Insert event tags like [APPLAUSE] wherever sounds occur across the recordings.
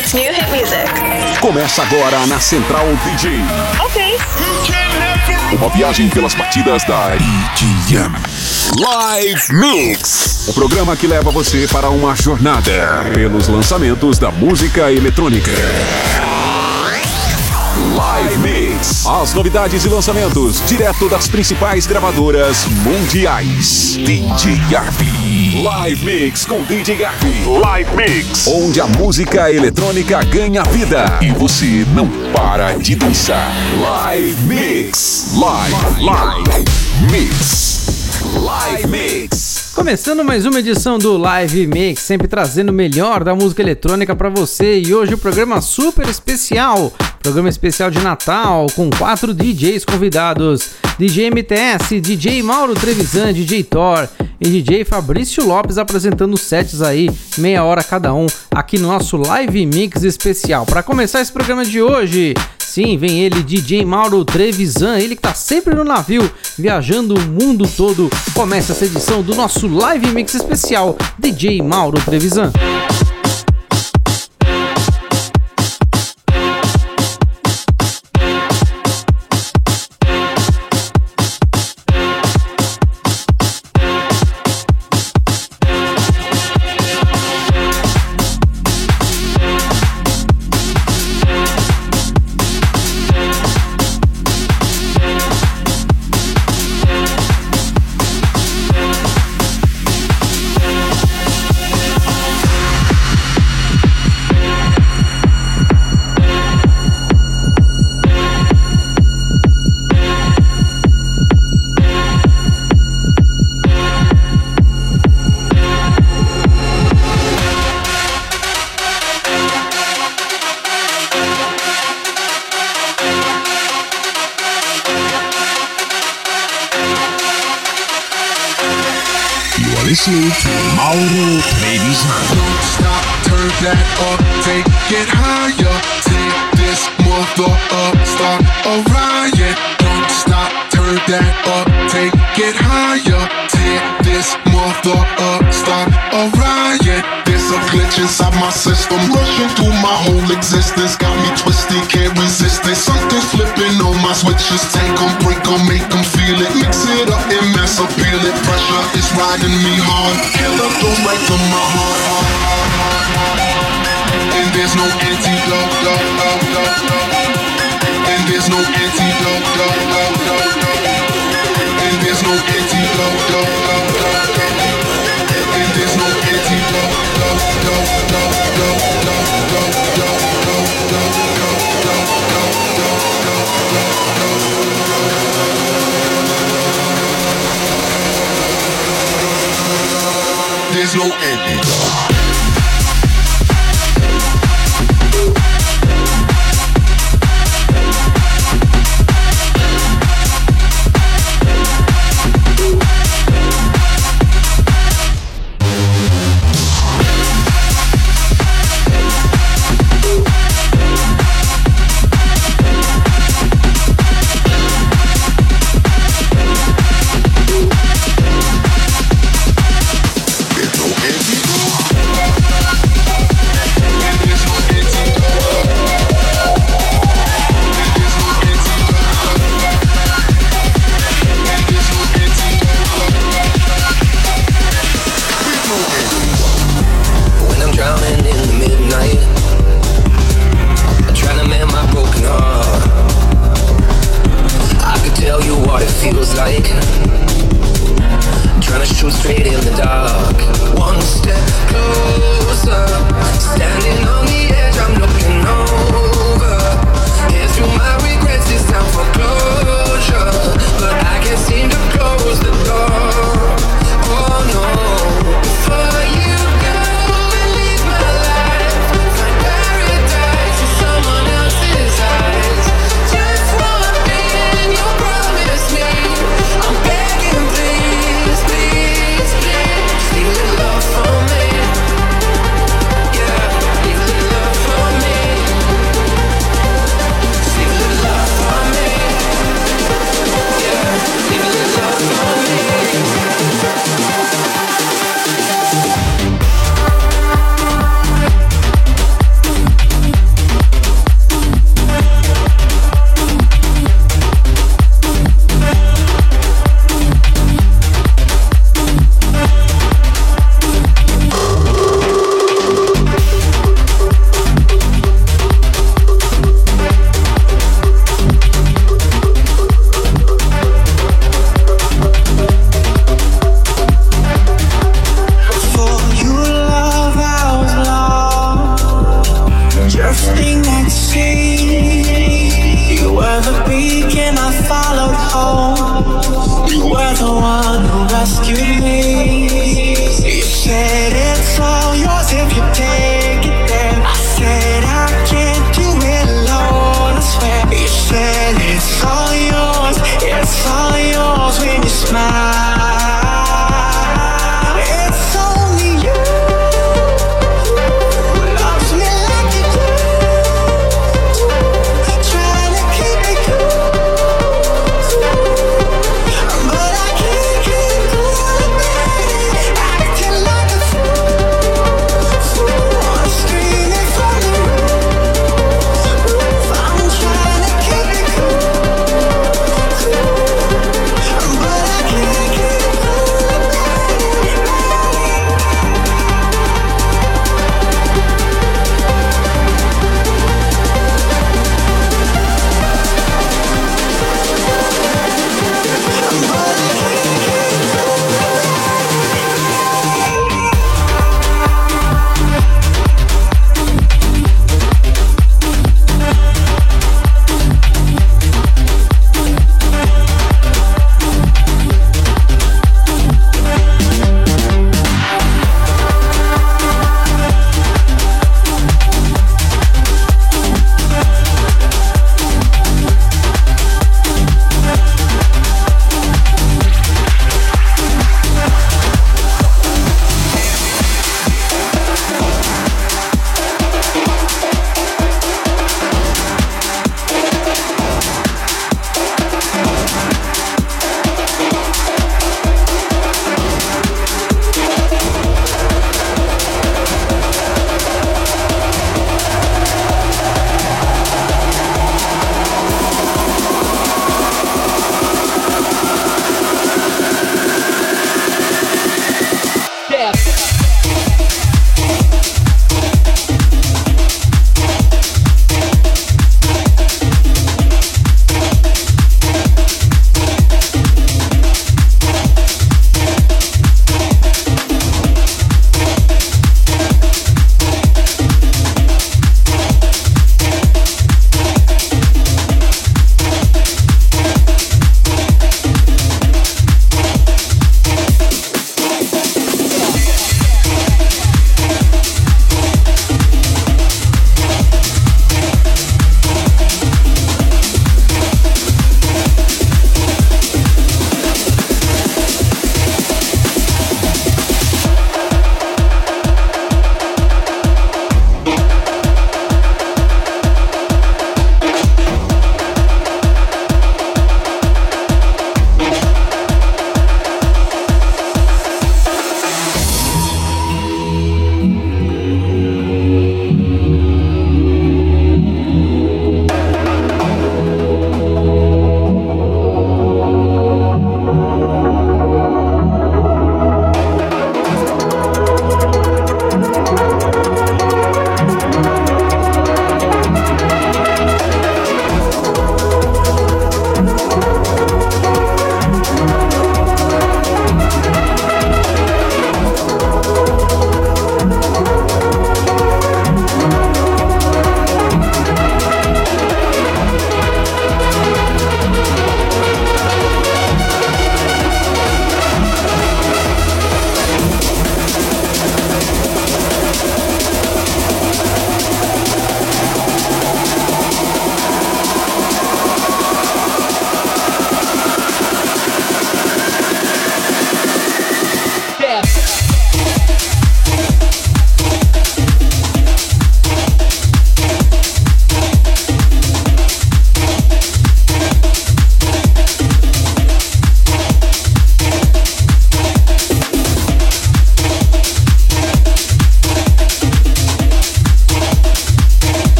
It's new hit music. Começa agora na Central DJ. Ok. Uma viagem pelas batidas da EDM. Live Mix. O programa que leva você para uma jornada pelos lançamentos da música eletrônica. Live Mix. As novidades e lançamentos direto das principais gravadoras mundiais. DJ Garbi. Live Mix com DJ Garbi. Live Mix. Onde a música eletrônica ganha vida e você não para de dançar. Live Mix. Live, live Mix. Live Mix. Começando mais uma edição do Live Mix, sempre trazendo o melhor da música eletrônica para você. E hoje o programa super especial, programa especial de Natal com quatro DJs convidados: DJ MTS, DJ Mauro Trevisan, DJ Thor e DJ Fabrício Lopes apresentando sets aí, meia hora cada um, aqui no nosso Live Mix especial. Para começar esse programa de hoje, Sim, vem ele, DJ Mauro Trevisan, ele que tá sempre no navio, viajando o mundo todo. Começa essa edição do nosso Live Mix especial, DJ Mauro Trevisan. System, rushing through my whole existence. Got me twisted, can't resist it. Something's flipping on my switches. Take them, break them, make them feel it. Mix it up and mess up, feel it. Pressure is riding me hard. Killer goes right to my heart. And there's no antidote. And there's no antidote. And there's no antidote. Lizzo end.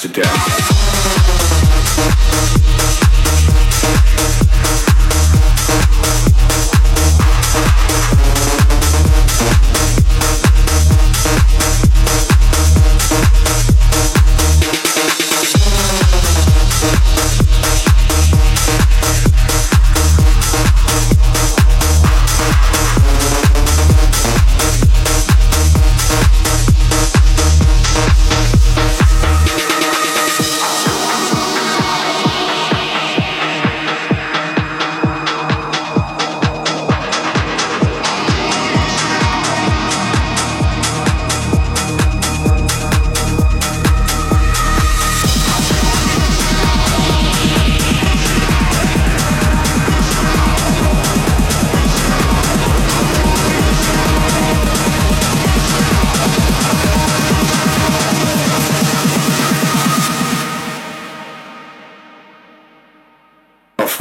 to death.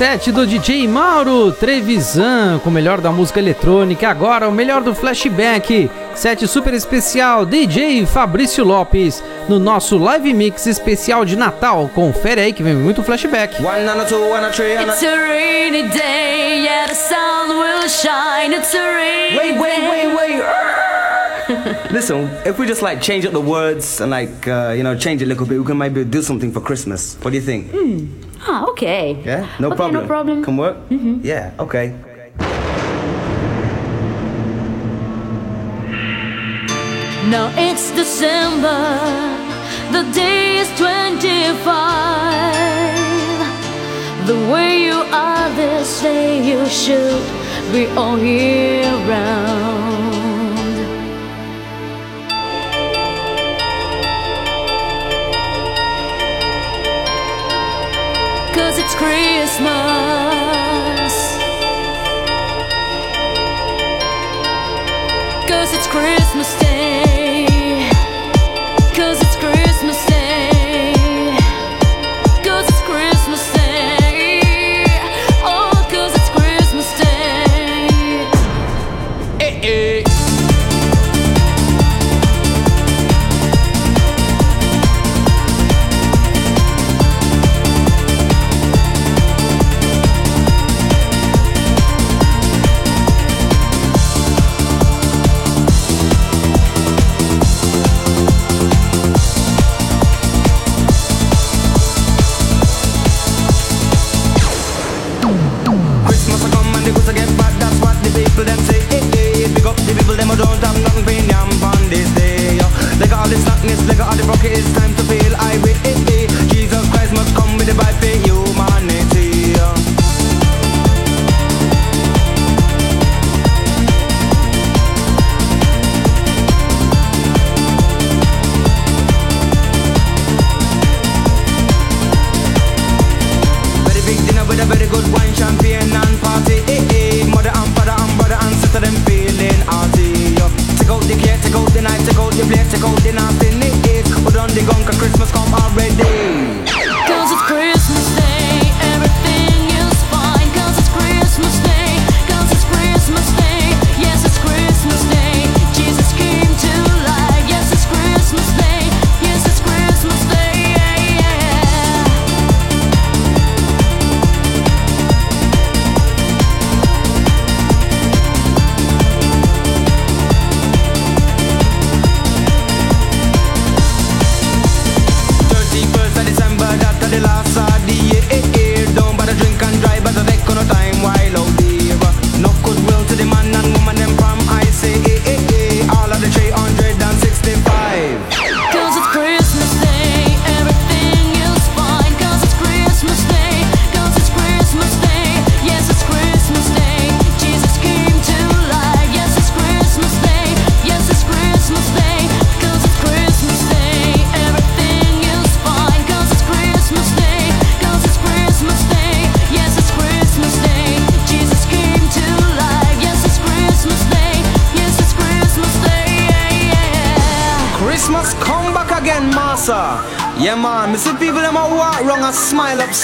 Set do DJ Mauro Trevisan com o melhor da música eletrônica. Agora o melhor do flashback. Set super especial DJ Fabrício Lopes no nosso live mix especial de Natal. Confere aí que vem muito flashback. It's a rainy day, yeah, the sun will shine. It's a rainy Wait, wait, day. wait, wait. [LAUGHS] Listen, if we just like change up the words and like uh, you know change it a little bit, we can maybe do something for Christmas. What do you think? Ah, okay. Yeah, no Okay, problem. no problem. Can work. Mm-hmm. Yeah, okay. Now it's December, the day is 25. The way you are, this day, you should be all year round. Christmas. Cause it's Christmas Day. It's time to feel irate. Hey, hey. Jesus Christ must come with the vibe for humanity. Very big dinner with a very good wine, champagne and party. Eh, eh. Mother and father and brother and sister them feeling. Take out the cake, take out the out the take out the nasty Christmas come already.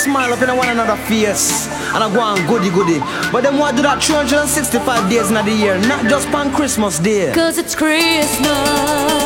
Smile up, in one another face. And I go on goody goody. But them want do that 365 days in the year, not just on Christmas Day. Cause it's Christmas.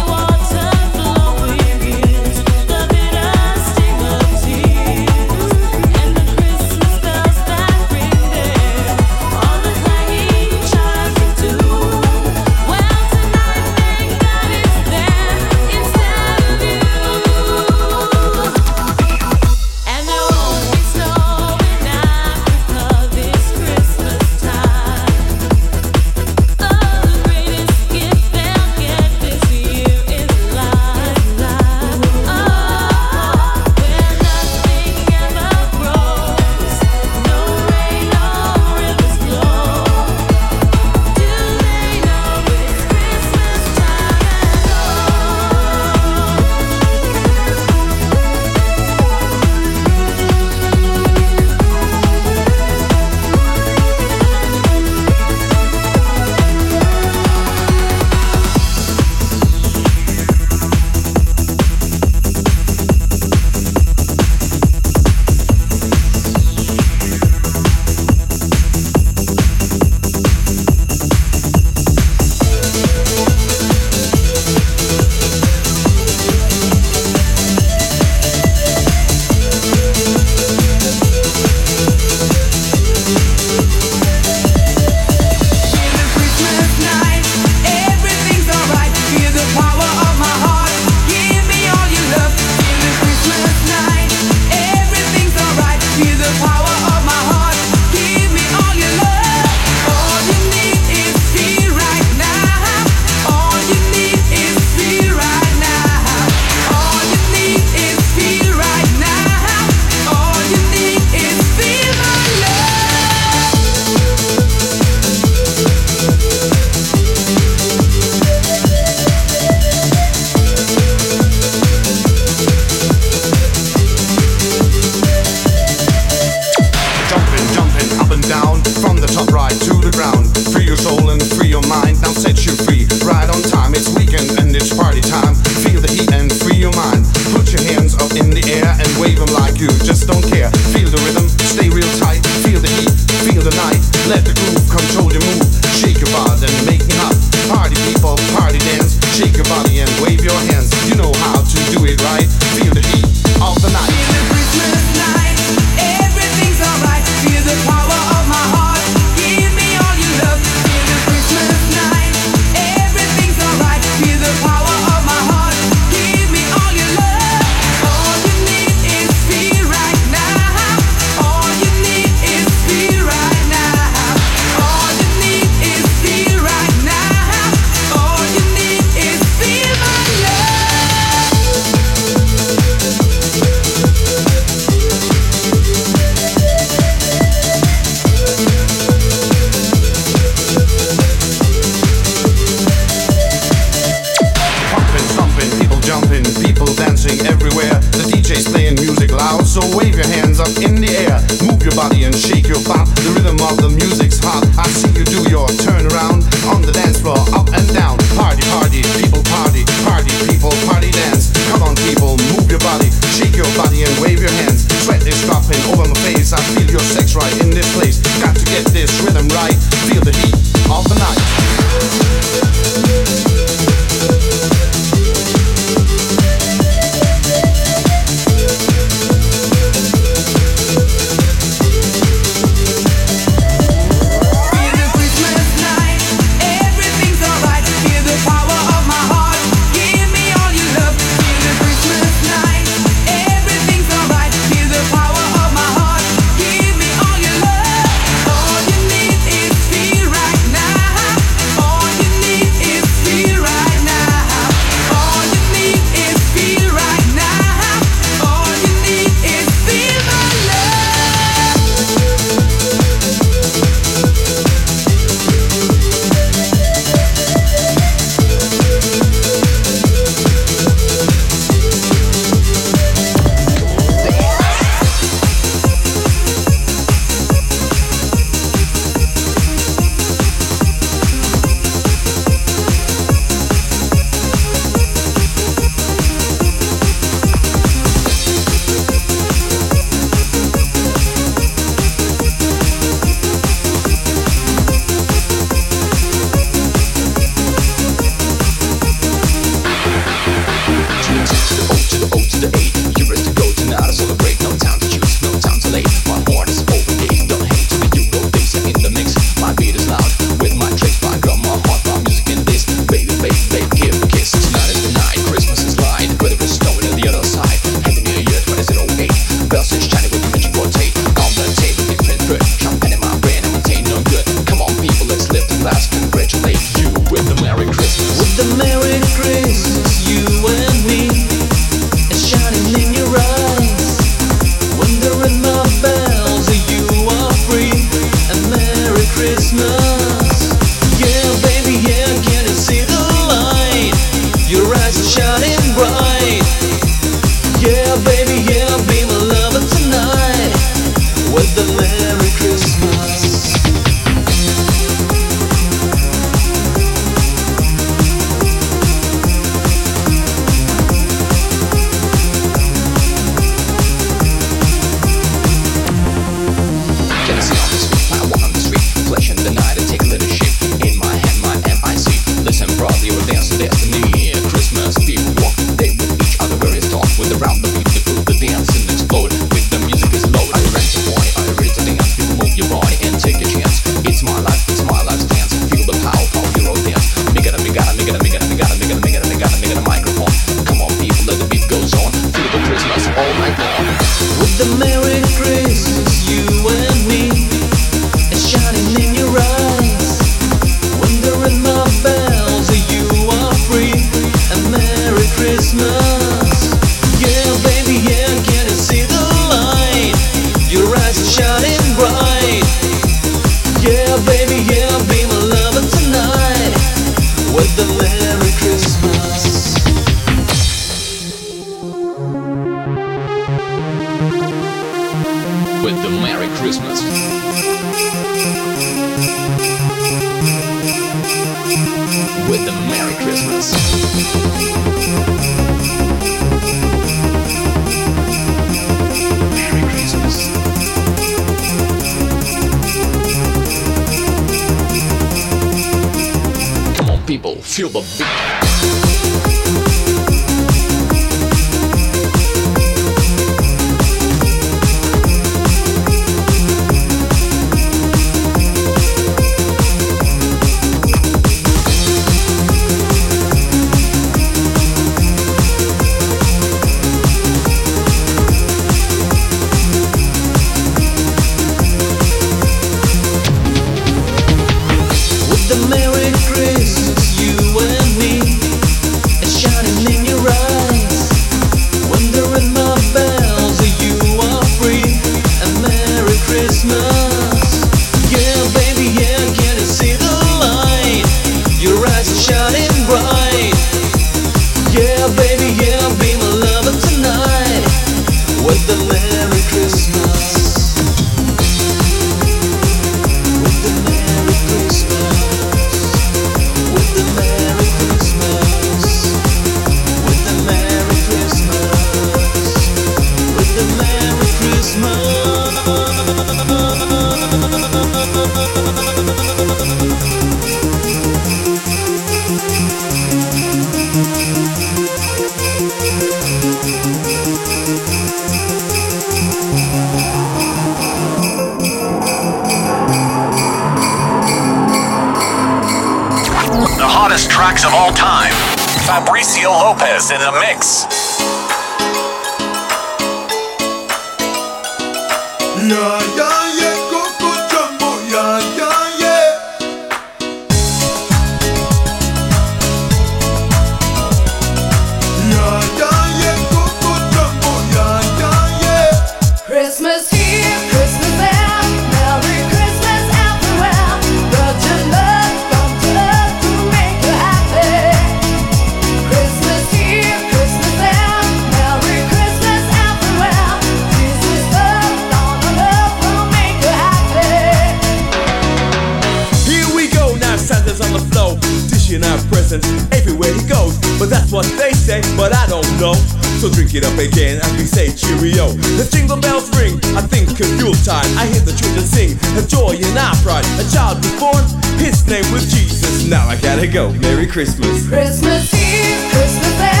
pick it up again as we say cheerio. The jingle bells ring, I think it's Yuletide. I hear the children sing, a joy and our pride. A child was born, his name was Jesus. Now I gotta go. Merry Christmas. Christmas Eve, Christmas Eve.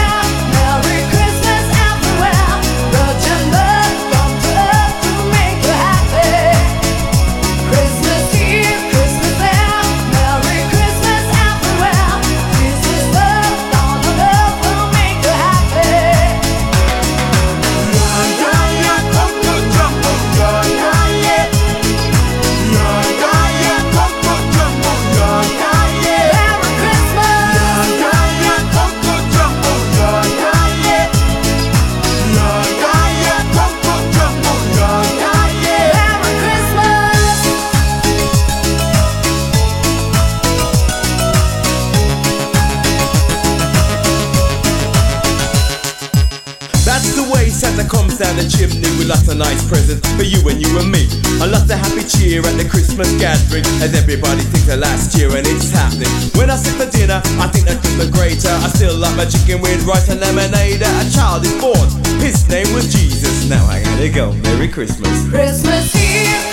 beer at the Christmas gathering. And everybody thinks of last year and it's happening. When I sit for dinner, I think that the greater. I still like my chicken with rice and lemonade. A child is born, his name was Jesus. Now I gotta go, Merry Christmas. Christmas Eve.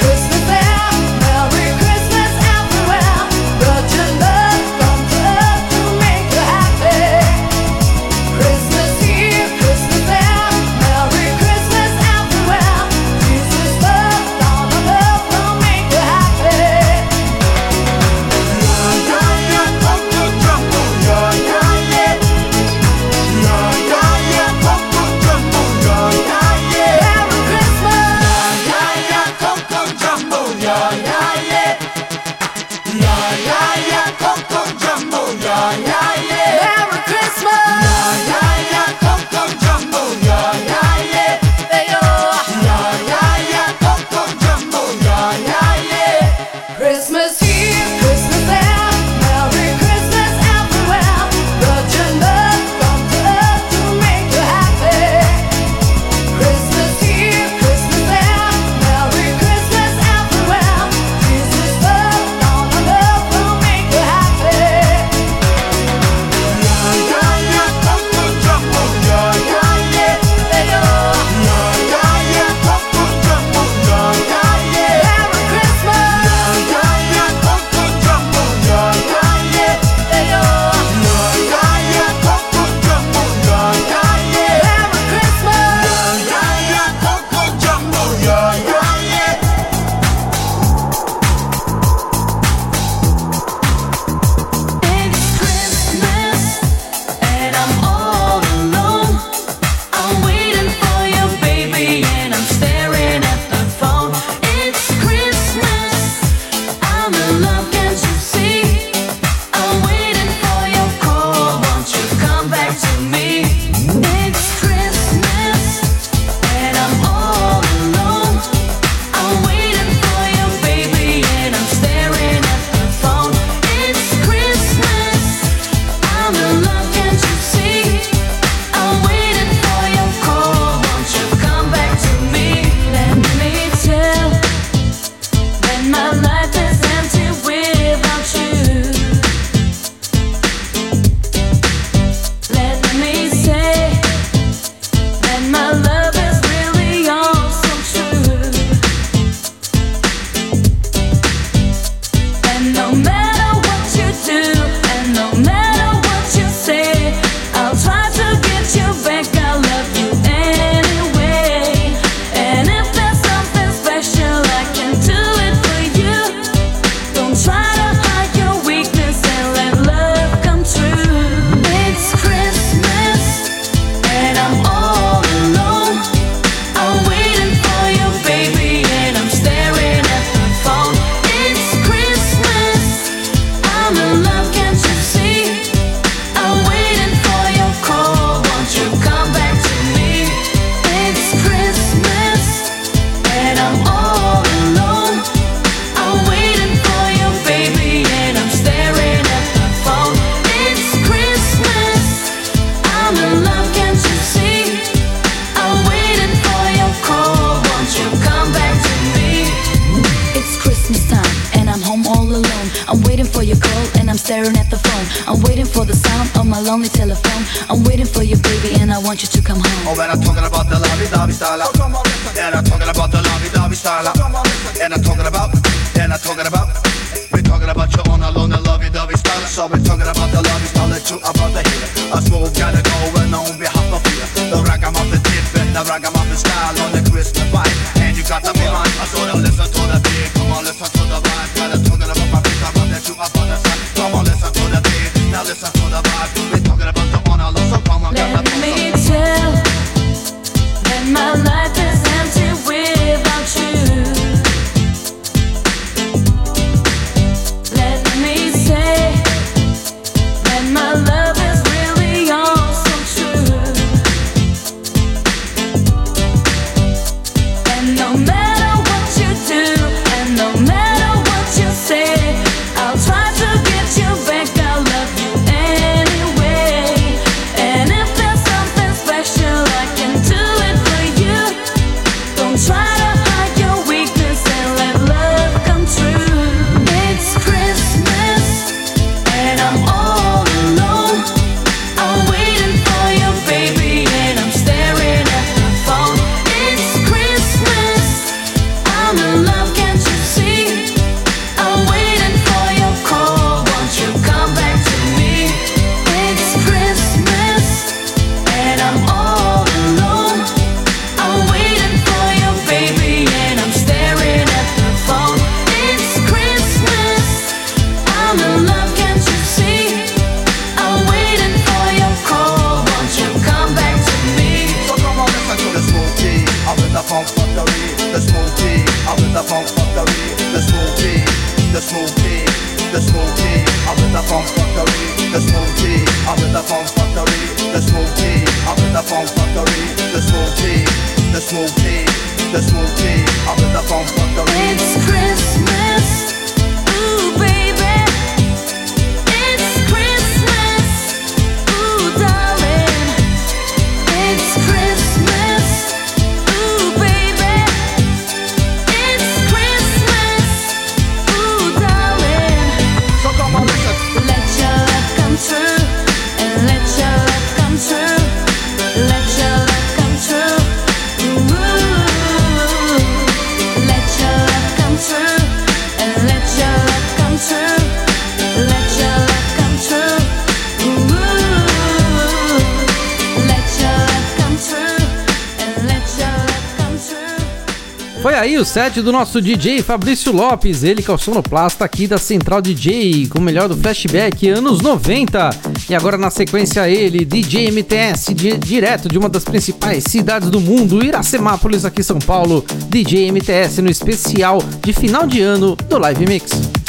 E aí o set do nosso DJ Fabrício Lopes, ele que é o sonoplasta aqui da Central DJ, com o melhor do flashback anos 90. E agora na sequência ele, DJ MTS, di direto de uma das principais cidades do mundo, Iracemápolis, aqui São Paulo. DJ MTS no especial de final de ano do Live Mix.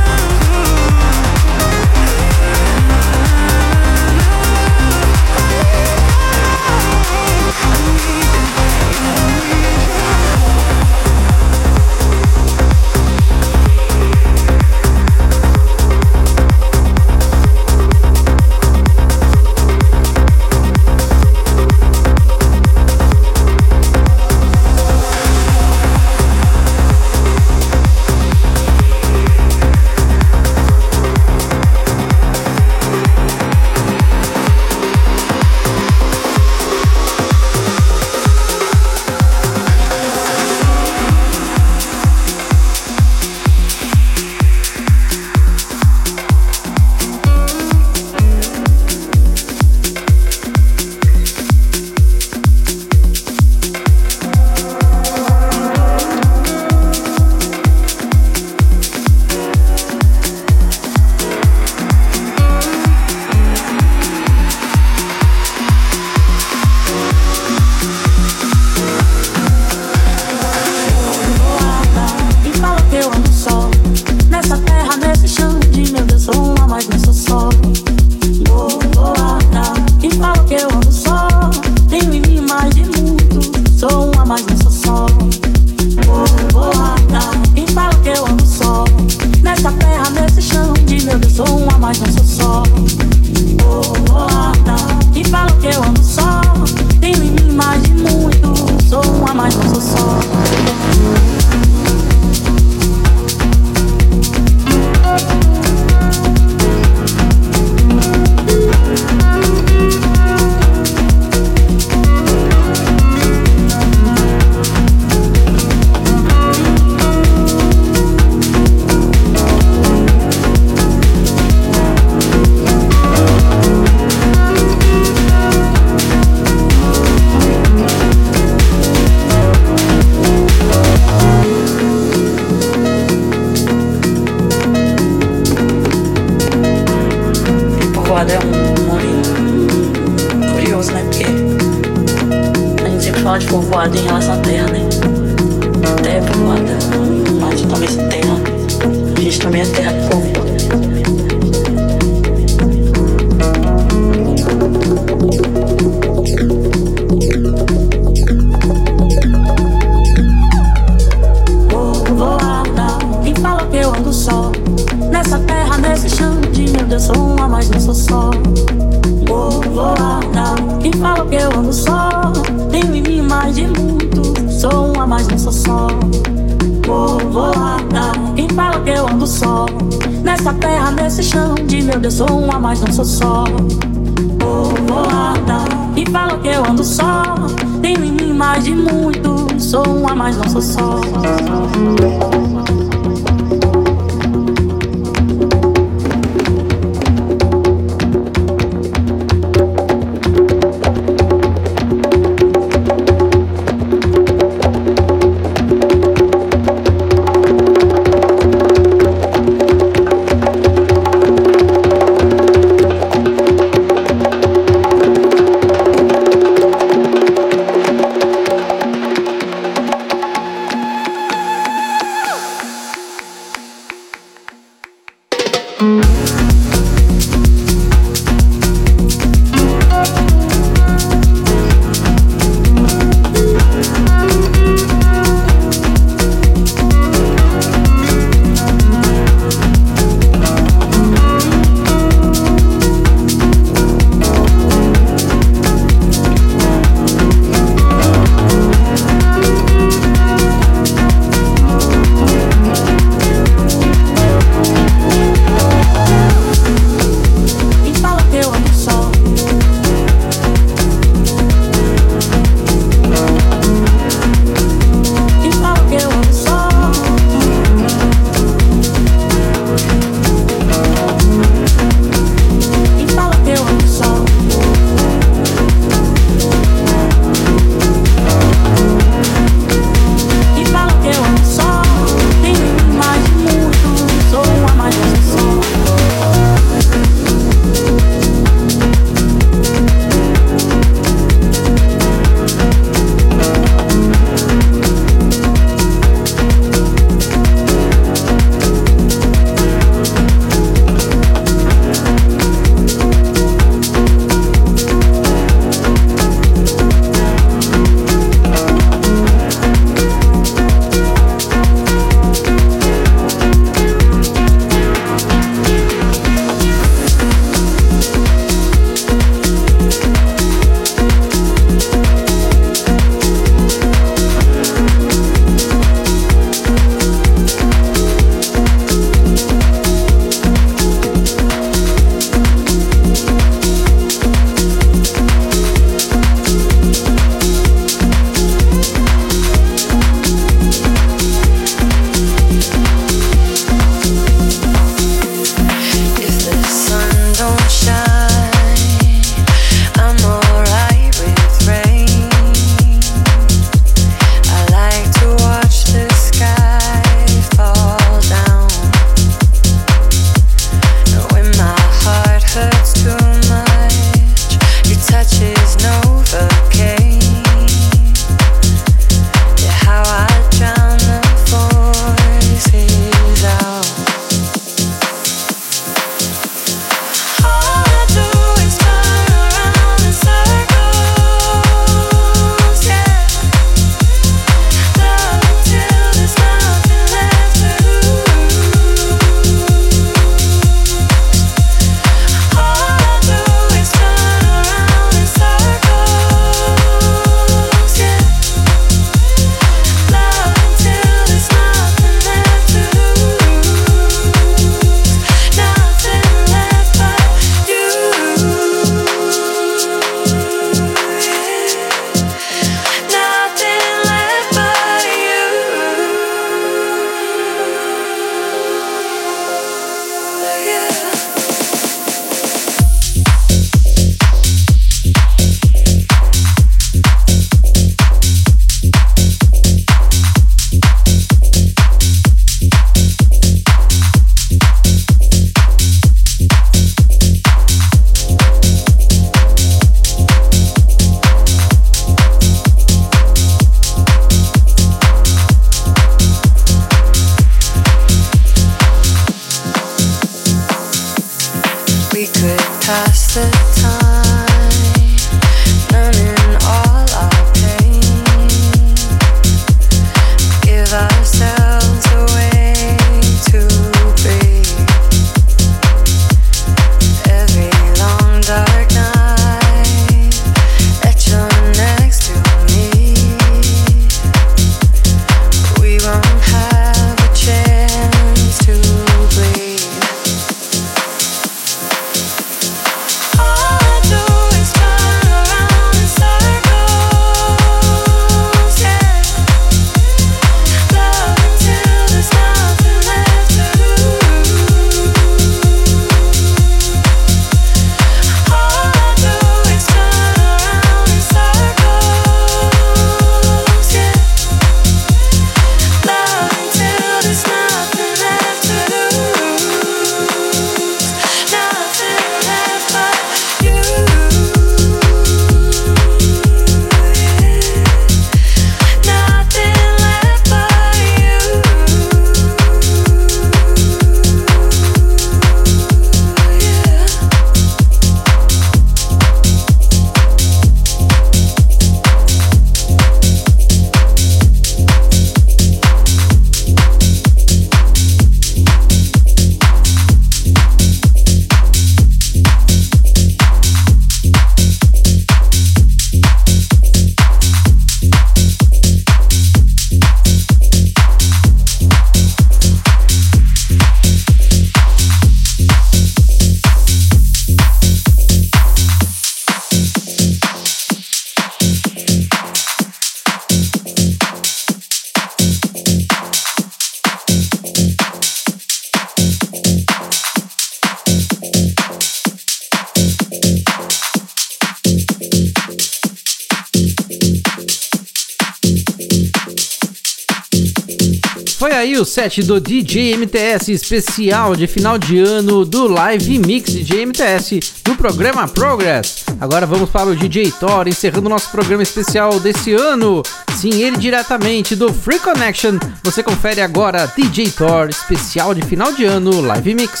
O set do DJ MTS especial de final de ano do Live Mix DJ MTS do programa Progress. Agora vamos para o DJ Thor, encerrando nosso programa especial desse ano. Sim, ele diretamente do Free Connection. Você confere agora DJ Thor, especial de final de ano Live Mix.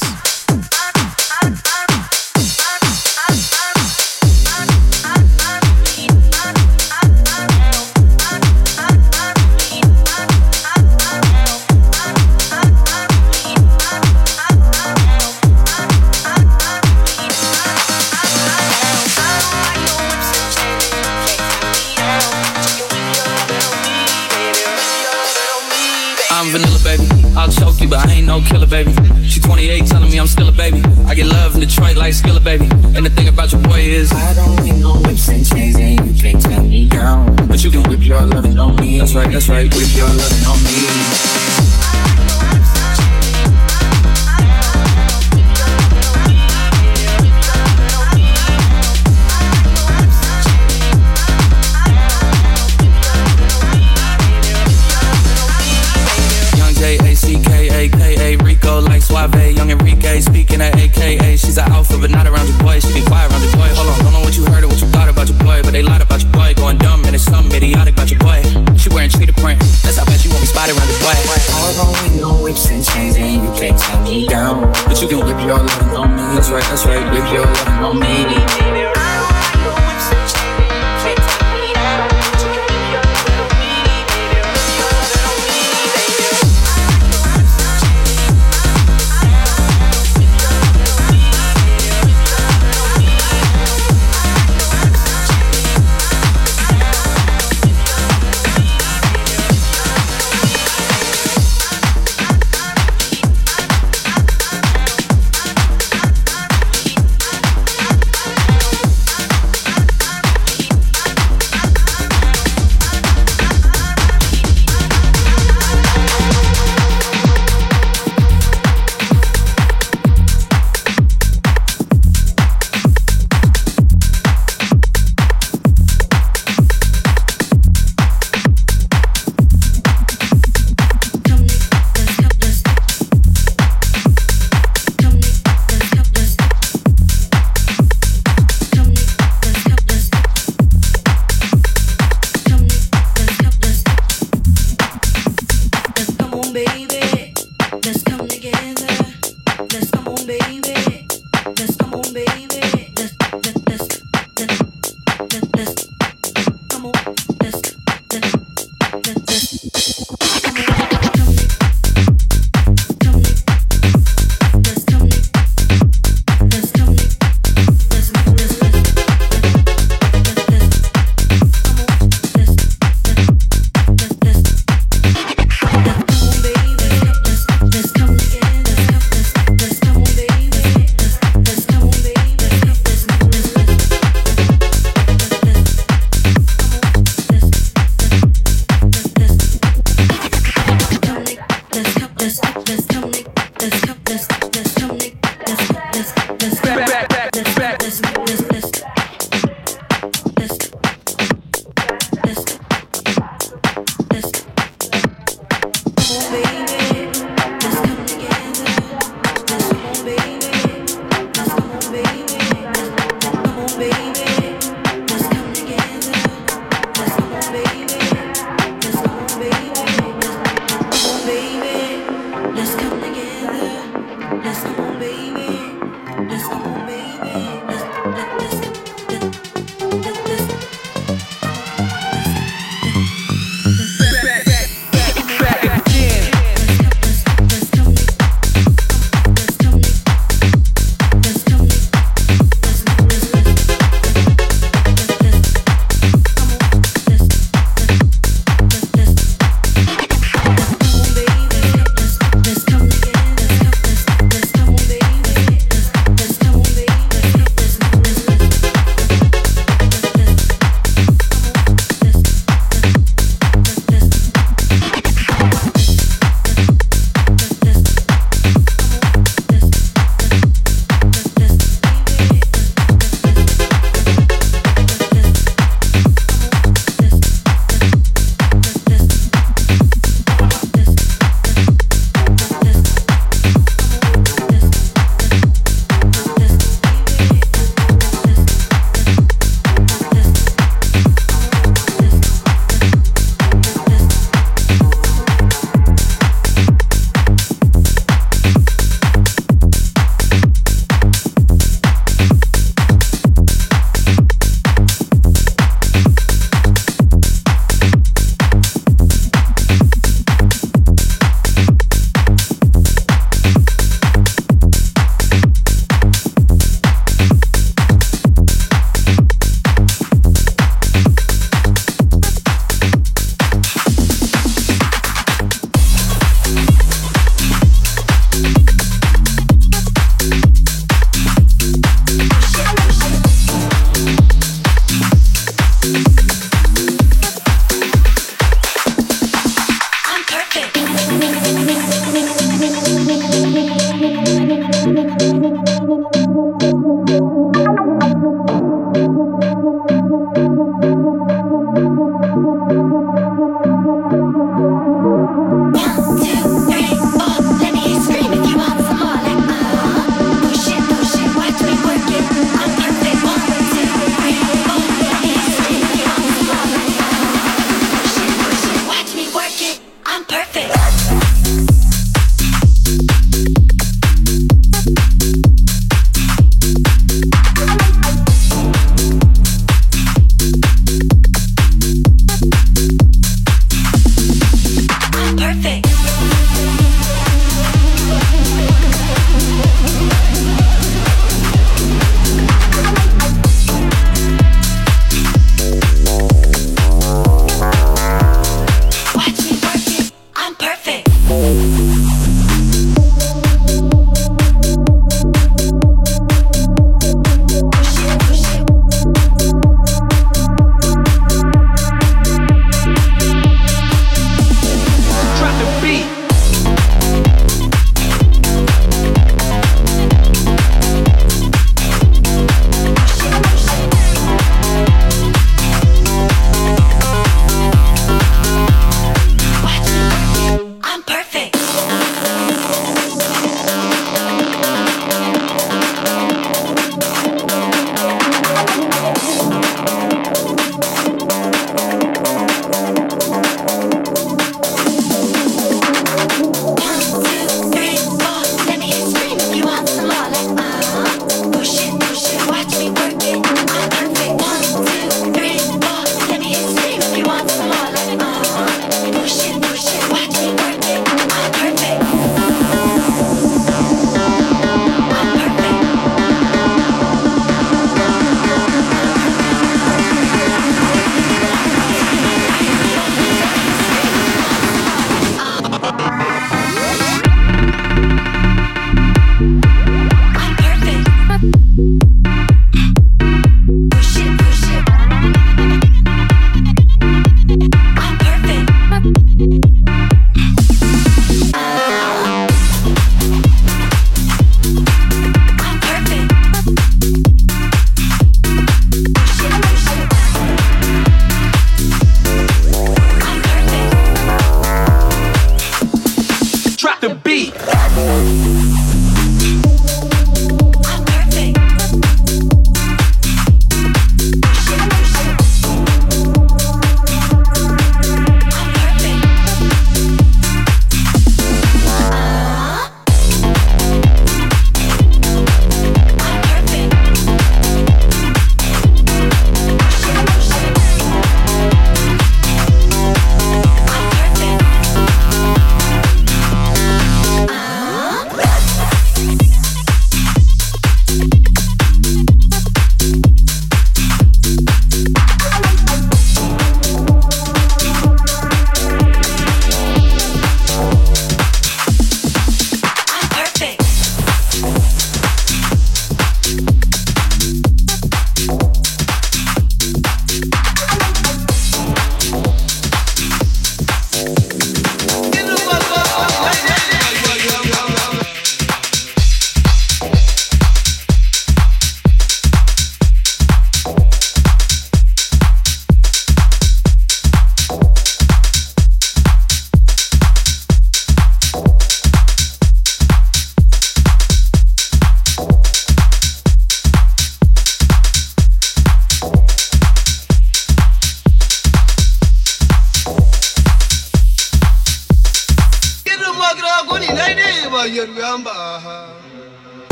I'll choke you, but I ain't no killer, baby. She 28, telling me I'm still a baby. I get love in Detroit like Skilla, baby. And the thing about your boy is I don't need no whips and chains, and you can't tell me down. But you can whip your loving on me. That's right, that's right. Whip your loving on me. Suave, Young Enrique speaking at AKA. She's an alpha, but not around your boy. She be quiet around your boy. Hold on, don't know what you heard or what you thought about your boy, but they lied about your boy. Going dumb and it's something idiotic about your boy. She wearing cheetah print. That's how bad you won't be spotted around your boy. Don't need no whips and chains, and you can't tie me down. But you can whip your loving on me. That's right, that's right. Whip your loving on me.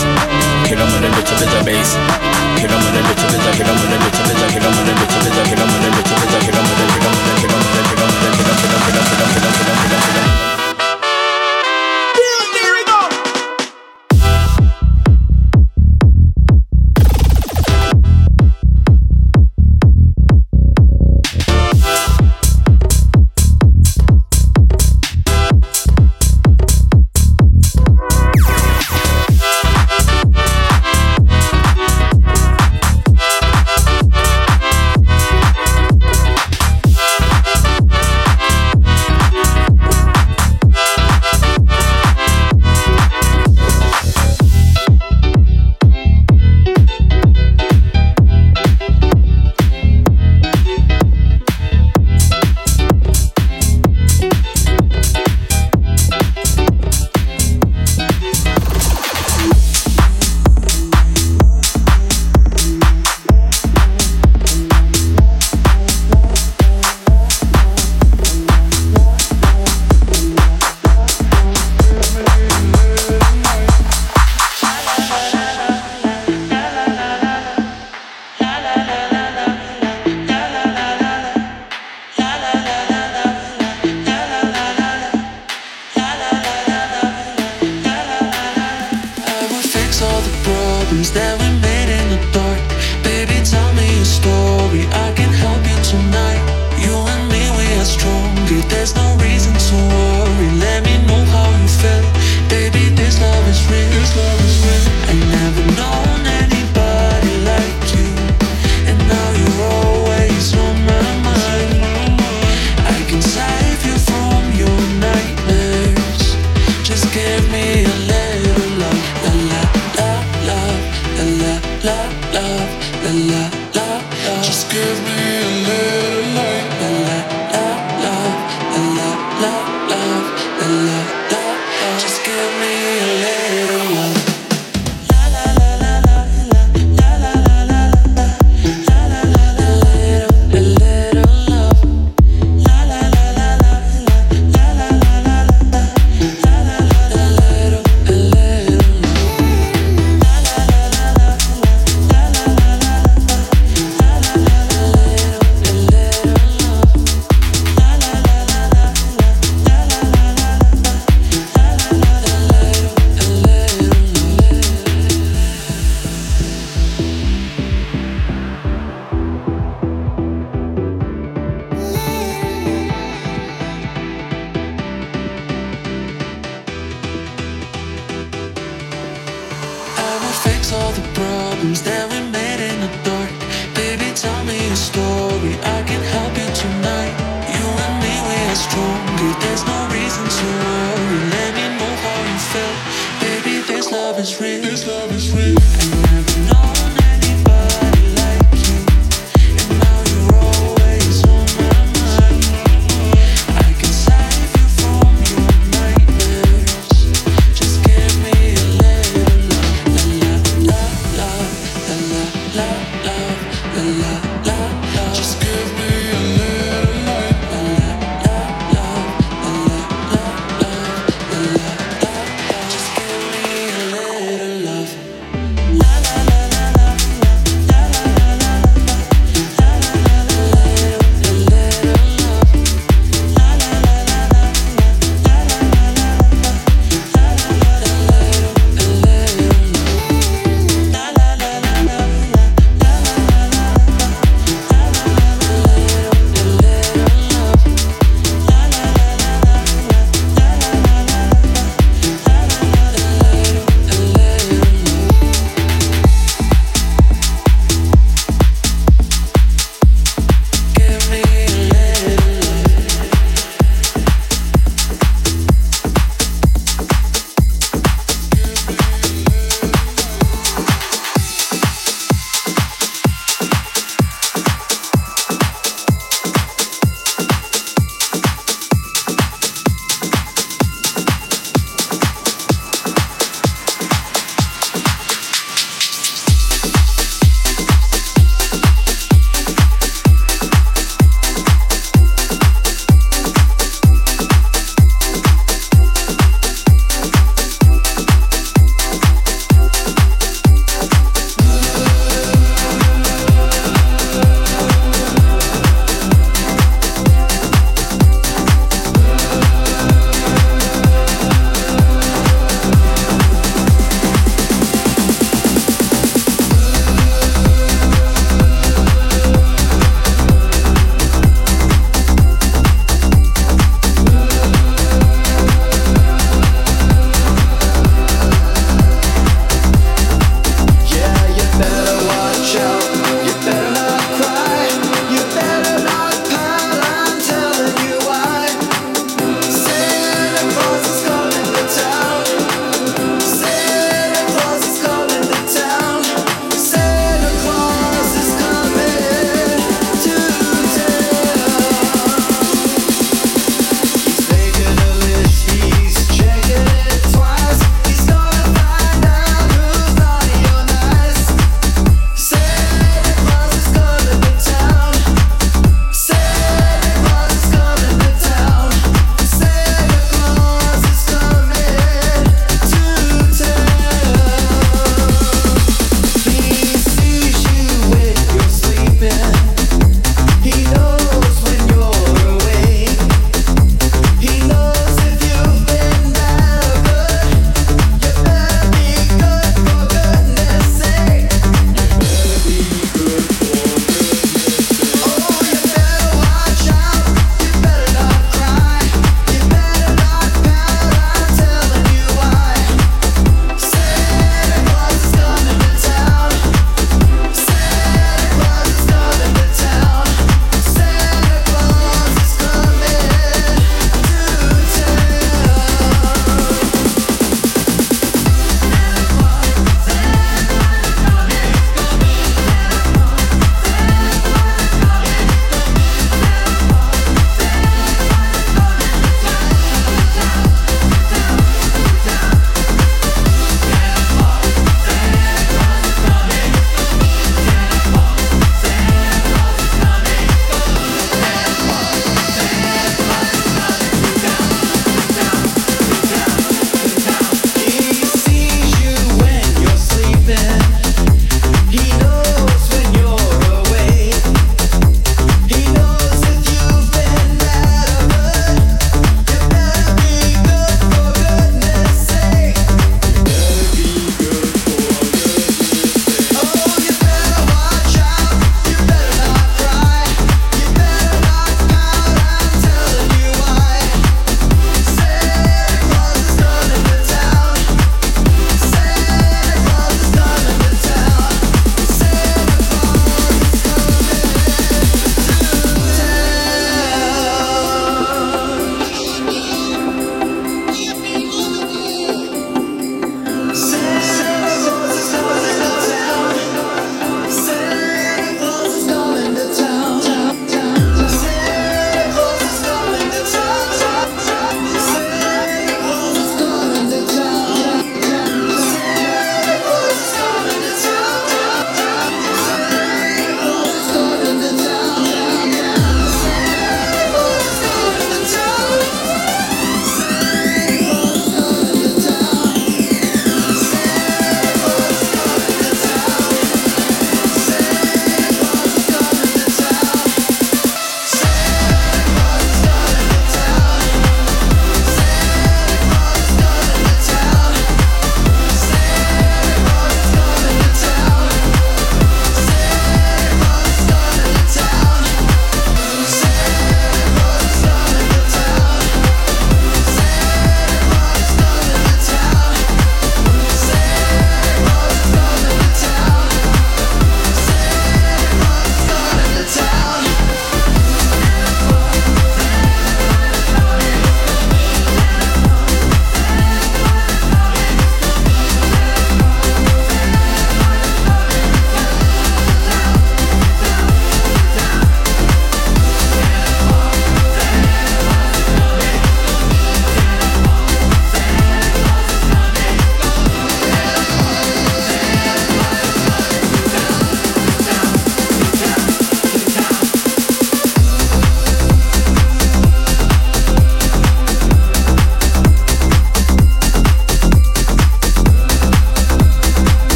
Peace.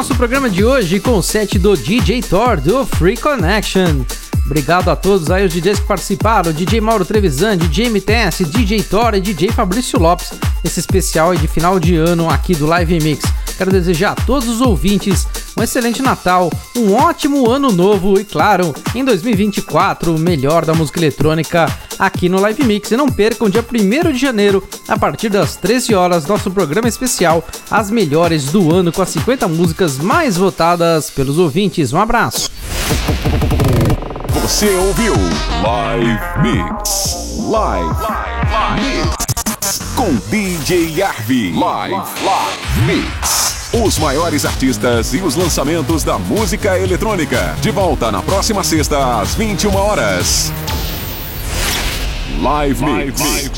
Nosso programa de hoje com o set do DJ Thor do Free Connection. Obrigado a todos aí os DJs que participaram, DJ Mauro Trevisan, DJ MTS, DJ Thor e DJ Fabrício Lopes. Esse especial aí de final de ano aqui do Live Mix. Quero desejar a todos os ouvintes um excelente Natal, um ótimo ano novo e, claro, em 2024, o melhor da música eletrônica aqui no Live Mix. E não percam, dia 1 de janeiro, a partir das 13 horas, nosso programa especial As Melhores do Ano com as 50 músicas mais votadas pelos ouvintes. Um abraço! Você ouviu Live Mix. Live, Mix. Com DJ Arvi. Live, Live Mix. Os maiores artistas e os lançamentos da música eletrônica. De volta na próxima sexta, às 21 horas. Live Mix.